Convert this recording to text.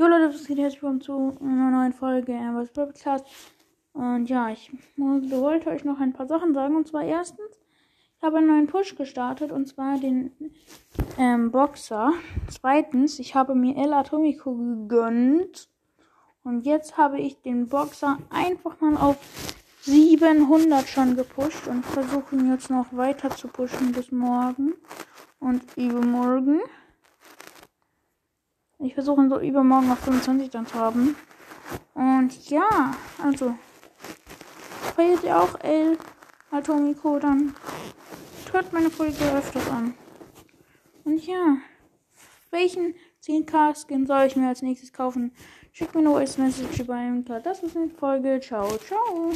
Jo Leute, was geht herzlich willkommen zu einer neuen Folge Ambers Podcast. Und ja, ich wollte euch noch ein paar Sachen sagen. Und zwar erstens, ich habe einen neuen Push gestartet und zwar den ähm, Boxer. Zweitens, ich habe mir El Atomico gegönnt. Und jetzt habe ich den Boxer einfach mal auf 700 schon gepusht und versuche ihn jetzt noch weiter zu pushen bis morgen und übermorgen. Ich versuche ihn so übermorgen auf 25 dann zu haben. Und ja, also. Feiert ihr auch El Atomico, dann hört meine Folge öfters an. Und ja. Welchen 10k-Skin soll ich mir als nächstes kaufen? Schickt mir eine Voice Message beim Klar. Das ist eine Folge. Ciao, ciao.